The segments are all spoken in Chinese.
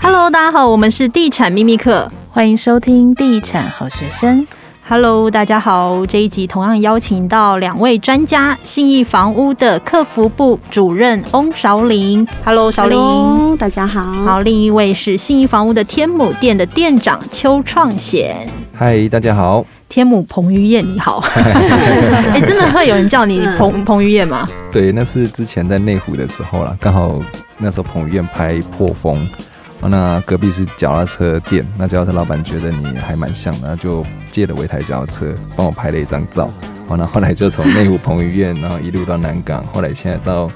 Hello，大家好，我们是地产秘密课，欢迎收听地产好学生。Hello，大家好，这一集同样邀请到两位专家，信义房屋的客服部主任翁韶林。Hello，韶玲，Hello, 大家好。好，另一位是信义房屋的天母店的店长邱创显。嗨，大家好。天母彭于晏，你好。哎、欸，真的会有人叫你彭彭于晏吗？对，那是之前在内湖的时候啦，刚好那时候彭于晏拍破风。那隔壁是脚踏车店，那脚踏车老板觉得你还蛮像的，就借了我一台脚踏车，帮我拍了一张照。好，那后来就从内湖彭于晏，然后一路到南港，后来现在到。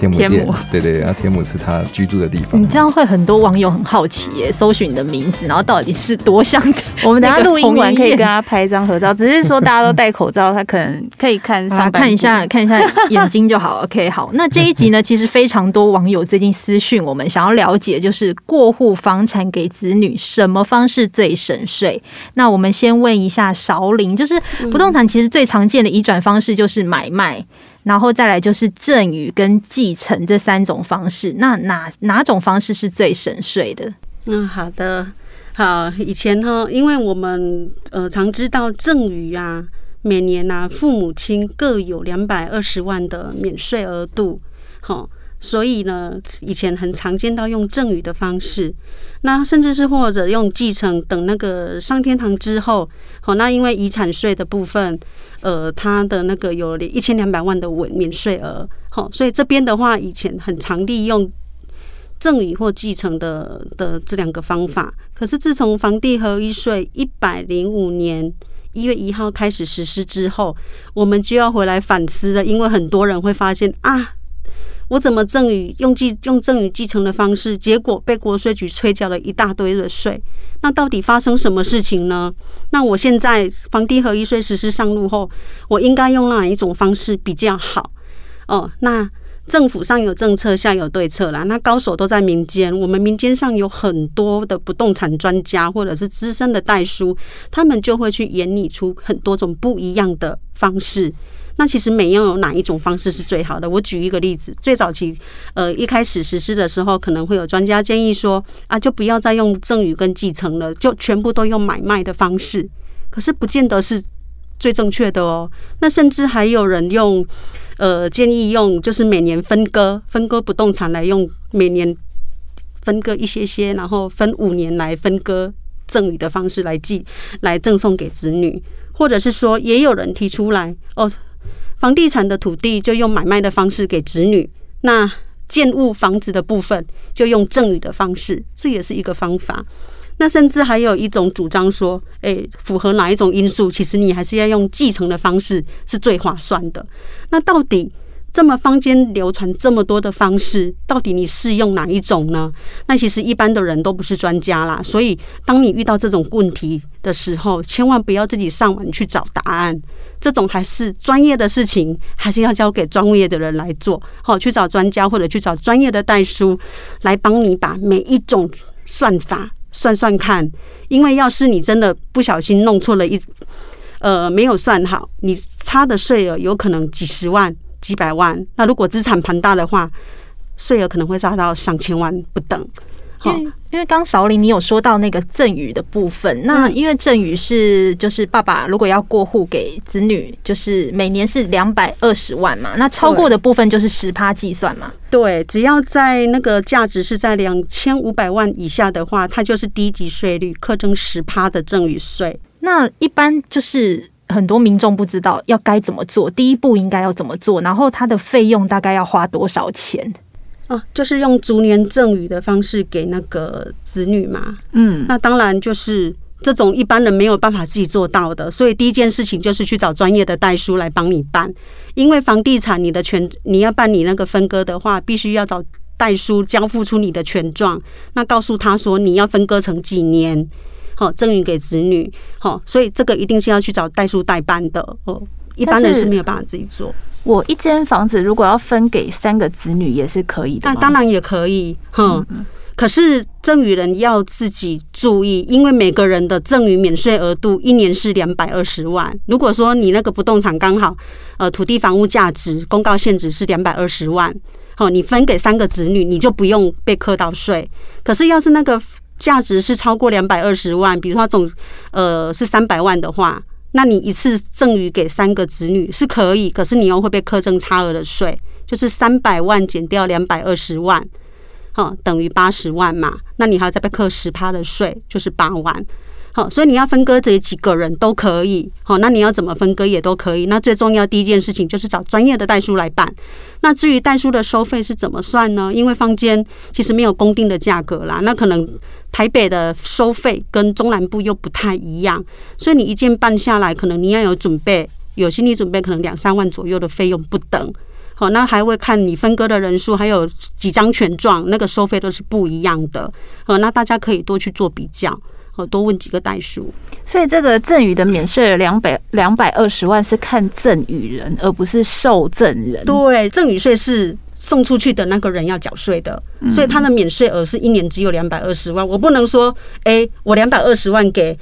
天母店，天母对对，然后天母是他居住的地方。你这样会很多网友很好奇耶，搜寻你的名字，然后到底是多像的？我 们等下录音完可以跟他拍一张合照，只是说 大家都戴口罩，他可能可以看上、啊、看一下看一下眼睛就好。OK，好，那这一集呢，其实非常多网友最近私讯我们，想要了解就是过户房产给子女什么方式最省税？那我们先问一下韶林，就是不动产其实最常见的移转方式就是买卖。然后再来就是赠与跟继承这三种方式，那哪哪种方式是最省税的？嗯，好的，好，以前呢，因为我们呃常知道赠与啊，每年呐、父母亲各有两百二十万的免税额度，好。所以呢，以前很常见到用赠与的方式，那甚至是或者用继承等那个上天堂之后，好，那因为遗产税的部分，呃，它的那个有一千两百万的免免税额，好，所以这边的话，以前很常利用赠与或继承的的这两个方法。可是自从房地合一税一百零五年一月一号开始实施之后，我们就要回来反思了，因为很多人会发现啊。我怎么赠与用继用赠与继承的方式，结果被国税局催缴了一大堆的税。那到底发生什么事情呢？那我现在房地合一税实施上路后，我应该用哪一种方式比较好？哦，那政府上有政策，下有对策啦。那高手都在民间，我们民间上有很多的不动产专家或者是资深的代书，他们就会去演拟出很多种不一样的方式。那其实每样有哪一种方式是最好的？我举一个例子，最早期，呃，一开始实施的时候，可能会有专家建议说，啊，就不要再用赠与跟继承了，就全部都用买卖的方式。可是不见得是最正确的哦。那甚至还有人用，呃，建议用就是每年分割，分割不动产来用每年分割一些些，然后分五年来分割赠与的方式来继来赠送给子女，或者是说，也有人提出来哦。房地产的土地就用买卖的方式给子女，那建物房子的部分就用赠与的方式，这也是一个方法。那甚至还有一种主张说，诶，符合哪一种因素，其实你还是要用继承的方式是最划算的。那到底？这么坊间流传这么多的方式，到底你适用哪一种呢？那其实一般的人都不是专家啦，所以当你遇到这种问题的时候，千万不要自己上网去找答案。这种还是专业的事情，还是要交给专业的人来做。好，去找专家或者去找专业的代书来帮你把每一种算法算算看。因为要是你真的不小心弄错了一，呃，没有算好，你差的税额有可能几十万。几百万，那如果资产庞大的话，税额可能会达到上千万不等。因为因为刚少林你有说到那个赠与的部分，那因为赠与是就是爸爸如果要过户给子女，就是每年是两百二十万嘛，那超过的部分就是十趴计算嘛。对，只要在那个价值是在两千五百万以下的话，它就是低级税率，课征十趴的赠与税。那一般就是。很多民众不知道要该怎么做，第一步应该要怎么做，然后它的费用大概要花多少钱？哦，就是用逐年赠与的方式给那个子女嘛。嗯，那当然就是这种一般人没有办法自己做到的，所以第一件事情就是去找专业的代书来帮你办，因为房地产你的权你要办理那个分割的话，必须要找代书交付出你的权状，那告诉他说你要分割成几年。哦，赠予给子女，好，所以这个一定是要去找代书代办的哦。一般人是没有办法自己做。我一间房子如果要分给三个子女也是可以的，那当然也可以，哼。可是赠与人要自己注意，因为每个人的赠与免税额度一年是两百二十万。如果说你那个不动产刚好，呃，土地房屋价值公告限值是两百二十万。哦，你分给三个子女，你就不用被课到税。可是要是那个价值是超过两百二十万，比如说总呃是三百万的话，那你一次赠予给三个子女是可以，可是你又会被课征差额的税，就是三百万减掉两百二十万，哈，等于八十万嘛，那你还要再被课十趴的税，就是八万。所以你要分割这几个人都可以。好，那你要怎么分割也都可以。那最重要第一件事情就是找专业的代书来办。那至于代书的收费是怎么算呢？因为坊间其实没有公定的价格啦。那可能台北的收费跟中南部又不太一样，所以你一件办下来，可能你要有准备，有心理准备，可能两三万左右的费用不等。好，那还会看你分割的人数，还有几张权状，那个收费都是不一样的。好，那大家可以多去做比较。多问几个代数，所以这个赠与的免税额两百两百二十万是看赠与人，而不是受赠人。对，赠与税是送出去的那个人要缴税的，所以他的免税额是一年只有两百二十万。我不能说，哎，我两百二十万给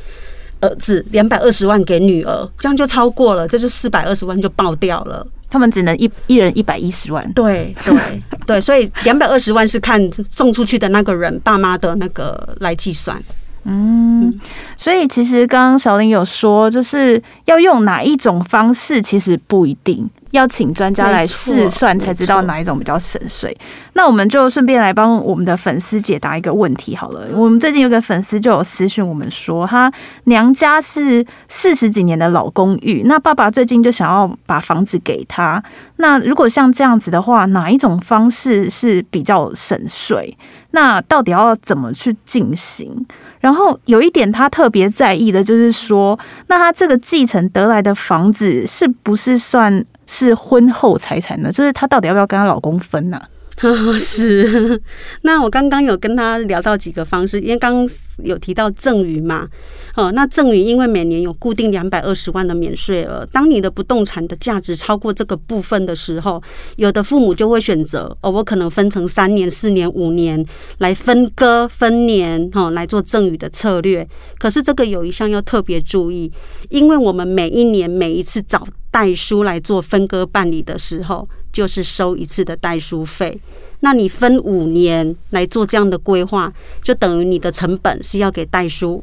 儿子，两百二十万给女儿，这样就超过了，这就四百二十万就爆掉了。他们只能一一人一百一十万。对对对，所以两百二十万是看送出去的那个人爸妈的那个来计算。嗯，所以其实刚刚小林有说，就是要用哪一种方式，其实不一定要请专家来试算才知道哪一种比较省税。那我们就顺便来帮我们的粉丝解答一个问题好了。我们最近有个粉丝就有私讯我们说，他娘家是四十几年的老公寓，那爸爸最近就想要把房子给他。那如果像这样子的话，哪一种方式是比较省税？那到底要怎么去进行？然后有一点她特别在意的就是说，那她这个继承得来的房子是不是算是婚后财产呢？就是她到底要不要跟她老公分呢、是，那我刚刚有跟他聊到几个方式，因为刚有提到赠与嘛，哦，那赠与因为每年有固定两百二十万的免税额，当你的不动产的价值超过这个部分的时候，有的父母就会选择哦，我可能分成三年、四年、五年来分割分年，哦，来做赠与的策略。可是这个有一项要特别注意，因为我们每一年每一次找代书来做分割办理的时候。就是收一次的代书费，那你分五年来做这样的规划，就等于你的成本是要给代书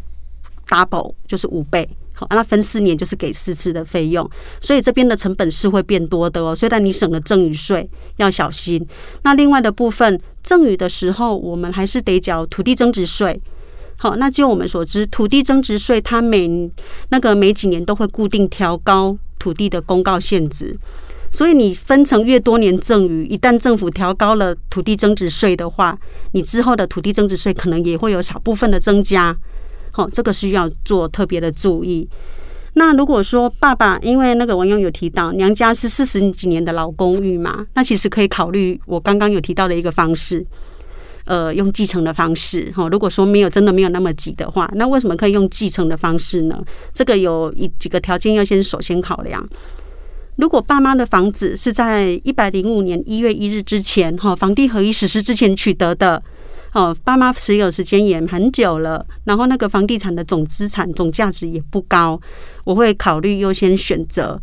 double，就是五倍。好，那分四年就是给四次的费用，所以这边的成本是会变多的哦。虽然你省了赠与税，要小心。那另外的部分，赠与的时候，我们还是得缴土地增值税。好，那就我们所知，土地增值税它每那个每几年都会固定调高土地的公告限值。所以你分成越多年赠与，一旦政府调高了土地增值税的话，你之后的土地增值税可能也会有少部分的增加。好，这个需要做特别的注意。那如果说爸爸，因为那个文勇有提到娘家是四十几年的老公寓嘛，那其实可以考虑我刚刚有提到的一个方式，呃，用继承的方式。哈，如果说没有真的没有那么急的话，那为什么可以用继承的方式呢？这个有一几个条件要先首先考量。如果爸妈的房子是在一百零五年一月一日之前，哈，房地合一实施之前取得的，哦，爸妈持有时间也很久了，然后那个房地产的总资产总价值也不高，我会考虑优先选择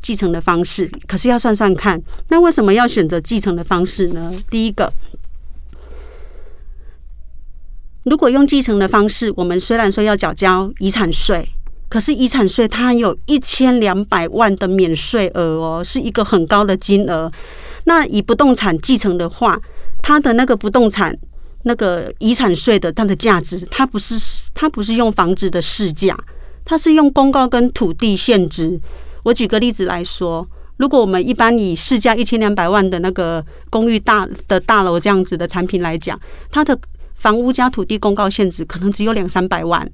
继承的方式。可是要算算看，那为什么要选择继承的方式呢？第一个，如果用继承的方式，我们虽然说要缴交遗产税。可是遗产税它有一千两百万的免税额哦，是一个很高的金额。那以不动产继承的话，它的那个不动产那个遗产税的它的价值，它不是它不是用房子的市价，它是用公告跟土地现值。我举个例子来说，如果我们一般以市价一千两百万的那个公寓大的大楼这样子的产品来讲，它的房屋加土地公告现值可能只有两三百万。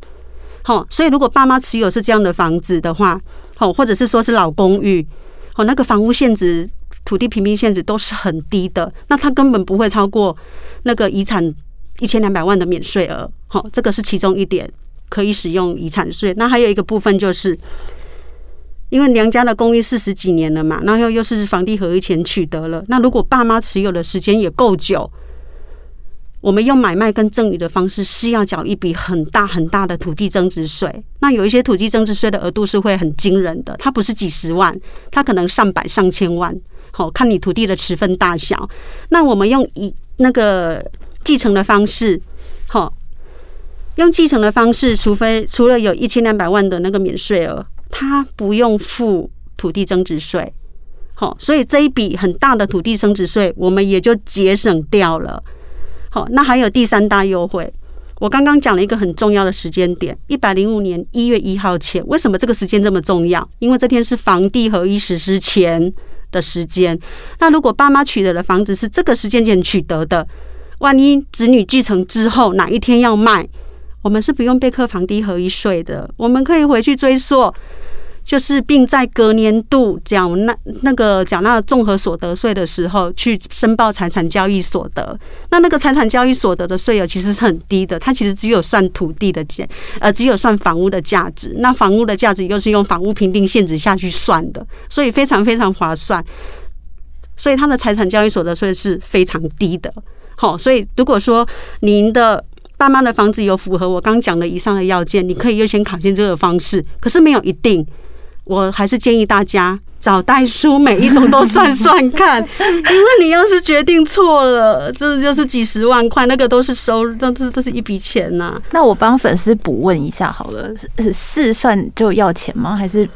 好，所以如果爸妈持有是这样的房子的话，好，或者是说是老公寓，好，那个房屋现值、土地平均现值都是很低的，那他根本不会超过那个遗产一千两百万的免税额。好，这个是其中一点可以使用遗产税。那还有一个部分就是，因为娘家的公寓四十几年了嘛，然后又是房地合一前取得了，那如果爸妈持有的时间也够久。我们用买卖跟赠与的方式是要缴一笔很大很大的土地增值税。那有一些土地增值税的额度是会很惊人的，它不是几十万，它可能上百上千万。好，看你土地的持分大小。那我们用以那个继承的方式，好，用继承的方式，除非除了有一千两百万的那个免税额，它不用付土地增值税。好，所以这一笔很大的土地增值税，我们也就节省掉了。好，那还有第三大优惠。我刚刚讲了一个很重要的时间点，一百零五年一月一号前。为什么这个时间这么重要？因为这天是房地合一实施前的时间。那如果爸妈取得的房子是这个时间点取得的，万一子女继承之后哪一天要卖，我们是不用被课房地合一税的，我们可以回去追溯。就是，并在隔年度缴纳那个缴纳综合所得税的时候，去申报财产交易所得。那那个财产交易所得的税额其实是很低的，它其实只有算土地的价，呃，只有算房屋的价值。那房屋的价值又是用房屋评定现值下去算的，所以非常非常划算。所以它的财产交易所得税是非常低的。好，所以如果说您的爸妈的房子有符合我刚讲的以上的要件，你可以优先考虑这个方式，可是没有一定。我还是建议大家找代书，每一种都算算看，因为你要是决定错了，这就是几十万块，那个都是收入，都是都是一笔钱呐。那我帮粉丝补问一下好了，是试算就要钱吗？还是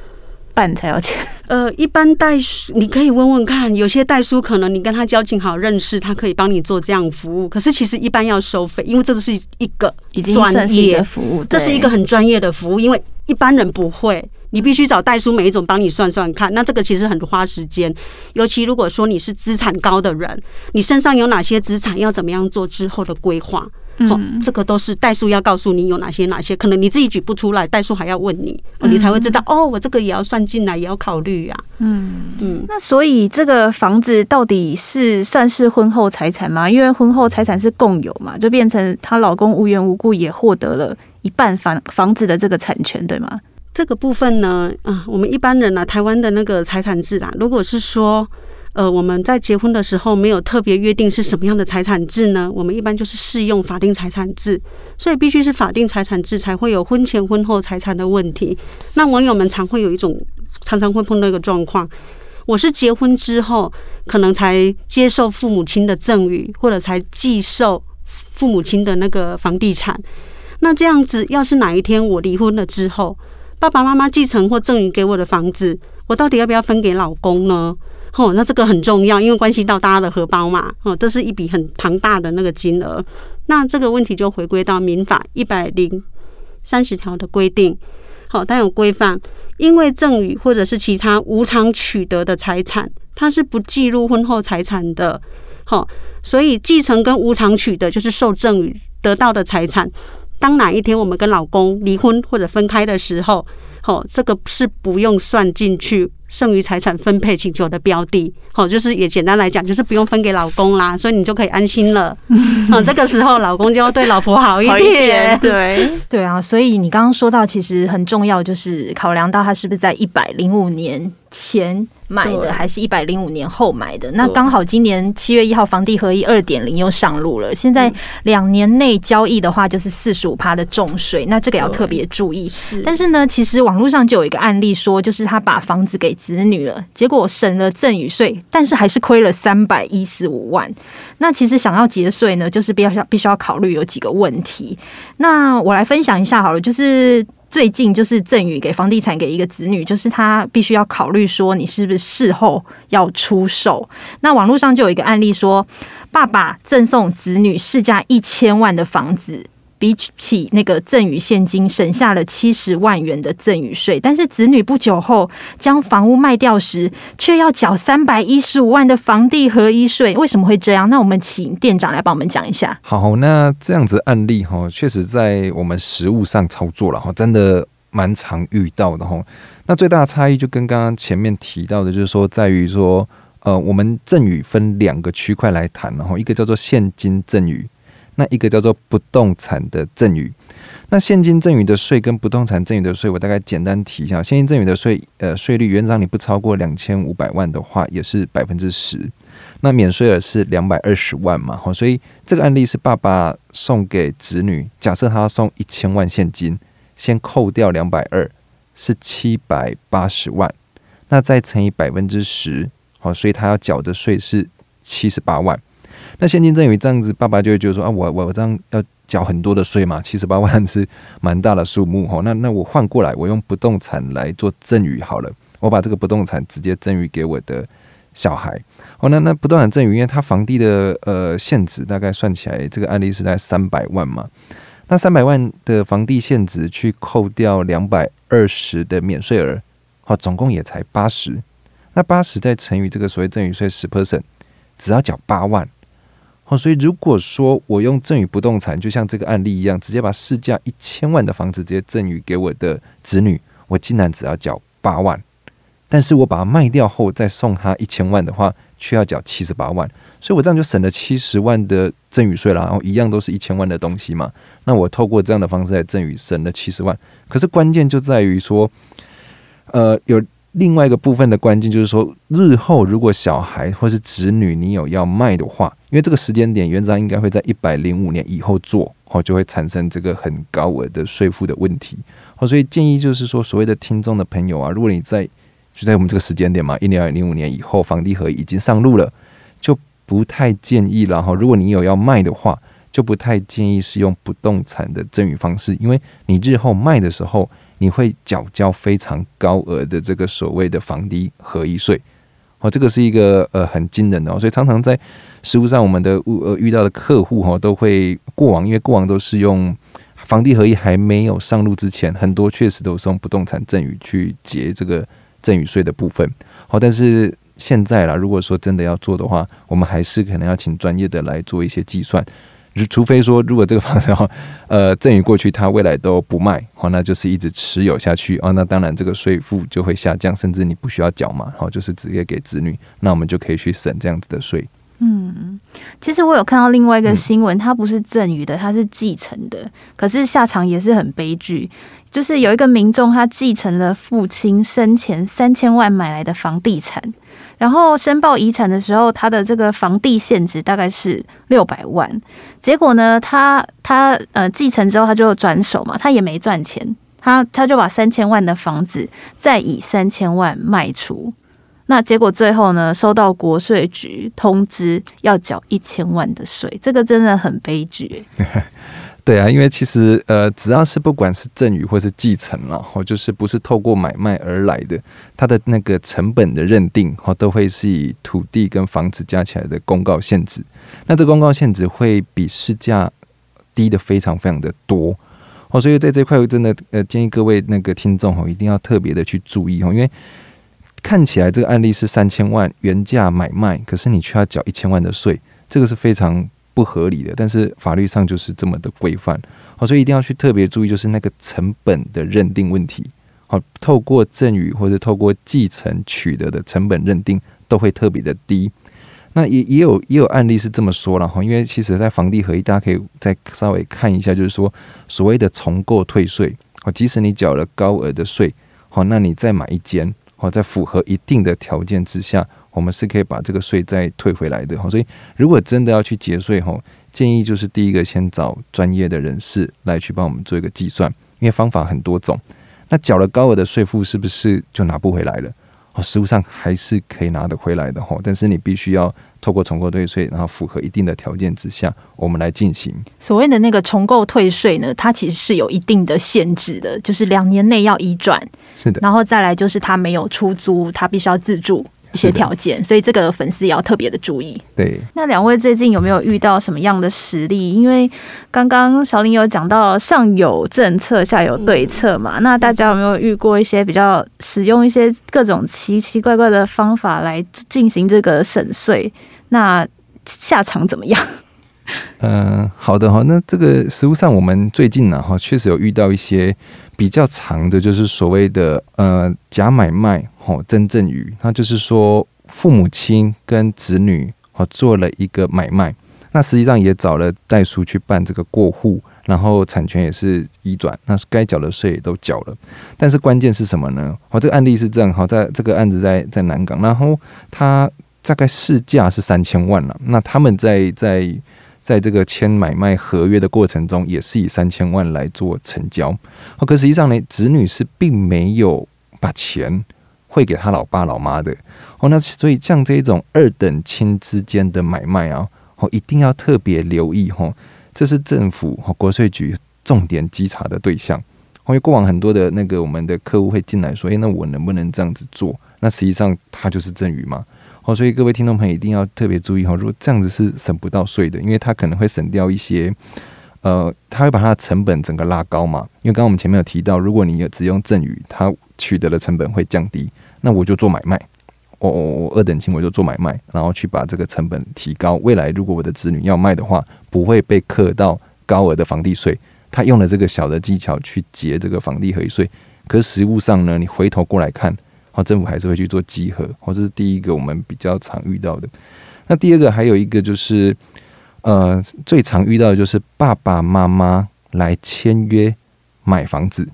办才要钱？呃，一般代书你可以问问看，有些代书可能你跟他交情好认识，他可以帮你做这样服务。可是其实一般要收费，因为这个是一个专业服务，这是一个很专业的服务，因为一般人不会。你必须找代书，每一种帮你算算看，那这个其实很花时间。尤其如果说你是资产高的人，你身上有哪些资产，要怎么样做之后的规划？哦，这个都是代书要告诉你有哪些哪些，可能你自己举不出来，代书还要问你，你才会知道哦，我这个也要算进来，也要考虑呀。嗯嗯。那所以这个房子到底是算是婚后财产吗？因为婚后财产是共有嘛，就变成她老公无缘无故也获得了一半房房子的这个产权，对吗？这个部分呢，啊，我们一般人啊，台湾的那个财产制啦，如果是说，呃，我们在结婚的时候没有特别约定是什么样的财产制呢，我们一般就是适用法定财产制，所以必须是法定财产制才会有婚前婚后财产的问题。那网友们常会有一种常常会碰到一个状况，我是结婚之后可能才接受父母亲的赠与，或者才继受父母亲的那个房地产，那这样子，要是哪一天我离婚了之后，爸爸妈妈继承或赠与给我的房子，我到底要不要分给老公呢？哦，那这个很重要，因为关系到大家的荷包嘛。哦，这是一笔很庞大的那个金额。那这个问题就回归到民法一百零三十条的规定。好，它有规范，因为赠与或者是其他无偿取得的财产，它是不计入婚后财产的。好，所以继承跟无偿取得就是受赠与得到的财产。当哪一天我们跟老公离婚或者分开的时候，好，这个是不用算进去剩余财产分配请求的标的，好，就是也简单来讲，就是不用分给老公啦，所以你就可以安心了。嗯，这个时候老公就要对老婆好一点，一点对 对啊。所以你刚刚说到，其实很重要，就是考量到他是不是在一百零五年前。买的还是一百零五年后买的，那刚好今年七月一号房地合一二点零又上路了。现在两年内交易的话，就是四十五趴的重税，那这个要特别注意。但是呢，其实网络上就有一个案例说，就是他把房子给子女了，结果省了赠与税，但是还是亏了三百一十五万。那其实想要节税呢，就是必须要必须要考虑有几个问题。那我来分享一下好了，就是。最近就是赠予给房地产给一个子女，就是他必须要考虑说你是不是事后要出售。那网络上就有一个案例说，爸爸赠送子女市价一千万的房子。比起那个赠与现金，省下了七十万元的赠与税，但是子女不久后将房屋卖掉时，却要缴三百一十五万的房地合一税。为什么会这样？那我们请店长来帮我们讲一下。好，那这样子案例哈，确实在我们实务上操作了哈，真的蛮常遇到的哈。那最大的差异就跟刚刚前面提到的，就是说在于说，呃，我们赠与分两个区块来谈，然后一个叫做现金赠与。那一个叫做不动产的赠与，那现金赠与的税跟不动产赠与的税，我大概简单提一下。现金赠与的税，呃，税率原则上你不超过两千五百万的话，也是百分之十。那免税额是两百二十万嘛，好，所以这个案例是爸爸送给子女，假设他要送一千万现金，先扣掉两百二，是七百八十万，那再乘以百分之十，好，所以他要缴的税是七十八万。那现金赠与这样子，爸爸就会觉得说啊，我我我这样要缴很多的税嘛，七十八万是蛮大的数目哈。那那我换过来，我用不动产来做赠与好了，我把这个不动产直接赠与给我的小孩。哦，那那不动产赠与，因为他房地的呃现值大概算起来，这个案例是在三百万嘛。那三百万的房地限值去扣掉两百二十的免税额，好，总共也才八十。那八十再乘以这个所谓赠与税十 percent，只要缴八万。好，所以如果说我用赠与不动产，就像这个案例一样，直接把市价一千万的房子直接赠与给我的子女，我竟然只要缴八万。但是我把它卖掉后再送他一千万的话，却要缴七十八万。所以我这样就省了七十万的赠与税了，然后一样都是一千万的东西嘛。那我透过这样的方式来赠与，省了七十万。可是关键就在于说，呃，有另外一个部分的关键就是说，日后如果小孩或是子女你有要卖的话，因为这个时间点原则上应该会在一百零五年以后做，哦，就会产生这个很高额的税负的问题。哦，所以建议就是说，所谓的听众的朋友啊，如果你在就在我们这个时间点嘛，一年零五年以后房地合已经上路了，就。不太建议，然后如果你有要卖的话，就不太建议是用不动产的赠与方式，因为你日后卖的时候，你会缴交非常高额的这个所谓的房地合一税，哦，这个是一个呃很惊人的哦，所以常常在实务上，我们的呃遇到的客户哈，都会过往，因为过往都是用房地合一还没有上路之前，很多确实都是用不动产赠与去结这个赠与税的部分，好，但是。现在啦，如果说真的要做的话，我们还是可能要请专业的来做一些计算。除非说，如果这个房子哈，呃，赠与过去，他未来都不卖，好，那就是一直持有下去啊。那当然，这个税负就会下降，甚至你不需要缴嘛，好，就是直接给子女，那我们就可以去省这样子的税。嗯，其实我有看到另外一个新闻，它不是赠与的，它是继承的，可是下场也是很悲剧。就是有一个民众，他继承了父亲生前三千万买来的房地产。然后申报遗产的时候，他的这个房地现值大概是六百万。结果呢，他他呃继承之后他就转手嘛，他也没赚钱，他他就把三千万的房子再以三千万卖出。那结果最后呢，收到国税局通知要缴一千万的税，这个真的很悲剧。对啊，因为其实呃，只要是不管是赠与或是继承了，或就是不是透过买卖而来的，它的那个成本的认定，哈，都会是以土地跟房子加起来的公告限值。那这公告限值会比市价低的非常非常的多，哦，所以在这块我真的呃建议各位那个听众哈，一定要特别的去注意哦，因为看起来这个案例是三千万原价买卖，可是你却要缴一千万的税，这个是非常。不合理的，但是法律上就是这么的规范，好，所以一定要去特别注意，就是那个成本的认定问题，好，透过赠与或者透过继承取得的成本认定都会特别的低。那也也有也有案例是这么说了哈，因为其实在房地合一，大家可以再稍微看一下，就是说所谓的重购退税，好，即使你缴了高额的税，好，那你再买一间，好，在符合一定的条件之下。我们是可以把这个税再退回来的哈，所以如果真的要去节税哈，建议就是第一个先找专业的人士来去帮我们做一个计算，因为方法很多种。那缴了高额的税负是不是就拿不回来了？哦，实物上还是可以拿得回来的哈，但是你必须要透过重构退税，然后符合一定的条件之下，我们来进行。所谓的那个重构退税呢，它其实是有一定的限制的，就是两年内要移转，是的，然后再来就是它没有出租，它必须要自住。一些条件，所以这个粉丝也要特别的注意。对，那两位最近有没有遇到什么样的实例？因为刚刚小林有讲到上有政策，下有对策嘛。那大家有没有遇过一些比较使用一些各种奇奇怪怪的方法来进行这个省税？那下场怎么样？嗯、呃，好的哈。那这个实物上，我们最近呢哈，确实有遇到一些。比较长的，就是所谓的呃假买卖吼真赠与，那就是说父母亲跟子女哦做了一个买卖，那实际上也找了代书去办这个过户，然后产权也是移转，那该缴的税也都缴了，但是关键是什么呢？哦，这个案例是这样，好，在这个案子在在南港，然后他大概市价是三千万了，那他们在在。在这个签买卖合约的过程中，也是以三千万来做成交。可实际上呢，子女是并没有把钱汇给他老爸老妈的哦。那所以像这种二等亲之间的买卖啊，哦，一定要特别留意哈，这是政府和国税局重点稽查的对象。因为过往很多的那个我们的客户会进来说，诶，那我能不能这样子做？那实际上他就是赠与嘛。哦，所以各位听众朋友一定要特别注意哈，如果这样子是省不到税的，因为他可能会省掉一些。呃，他会把它的成本整个拉高嘛？因为刚刚我们前面有提到，如果你有只用赠与，它取得的成本会降低。那我就做买卖，我我我二等亲我就做买卖，然后去把这个成本提高。未来如果我的子女要卖的话，不会被课到高额的房地税。他用了这个小的技巧去节这个房地合一税，可是实务上呢，你回头过来看，哦，政府还是会去做集合。哦，这是第一个我们比较常遇到的。那第二个还有一个就是。呃，最常遇到的就是爸爸妈妈来签约买房子，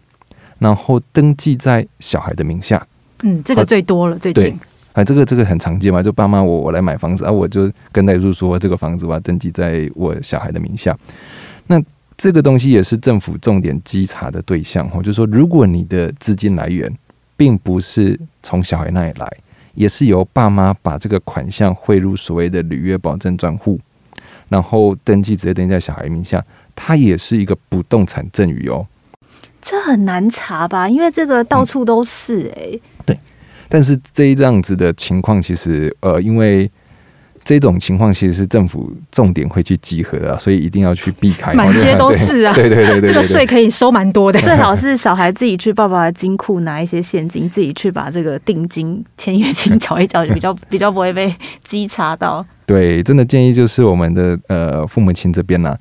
然后登记在小孩的名下。嗯，这个最多了，最近。对，啊，这个这个很常见嘛，就爸妈我我来买房子啊，我就跟代书说这个房子我要登记在我小孩的名下。那这个东西也是政府重点稽查的对象哦，就是说如果你的资金来源并不是从小孩那里来，也是由爸妈把这个款项汇入所谓的履约保证专户。然后登记直接登记在小孩名下，它也是一个不动产赠与哦。这很难查吧？因为这个到处都是哎、欸嗯。对，但是这一这样子的情况，其实呃，因为。这种情况其实是政府重点会去集合的，所以一定要去避开。满街 都是啊，对对对对，这个税可以收蛮多的。最好是小孩自己去爸爸的金库拿一些现金，自己去把这个定金、签约金缴一缴，比较 比较不会被稽查到。对，真的建议就是我们的呃父母亲这边呢、啊。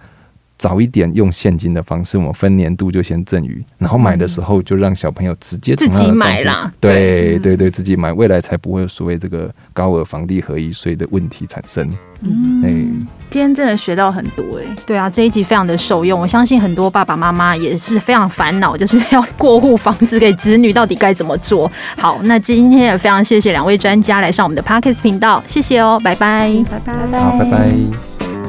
早一点用现金的方式，我们分年度就先赠予，然后买的时候就让小朋友直接自己买啦。对对对，自己买，未来才不会有所谓这个高额房地合一税的问题产生。嗯，今天真的学到很多哎。对啊，这一集非常的受用，我相信很多爸爸妈妈也是非常烦恼，就是要过户房子给子女，到底该怎么做？好，那今天也非常谢谢两位专家来上我们的 Parkes 频道，谢谢哦，拜拜，拜拜，好，拜拜。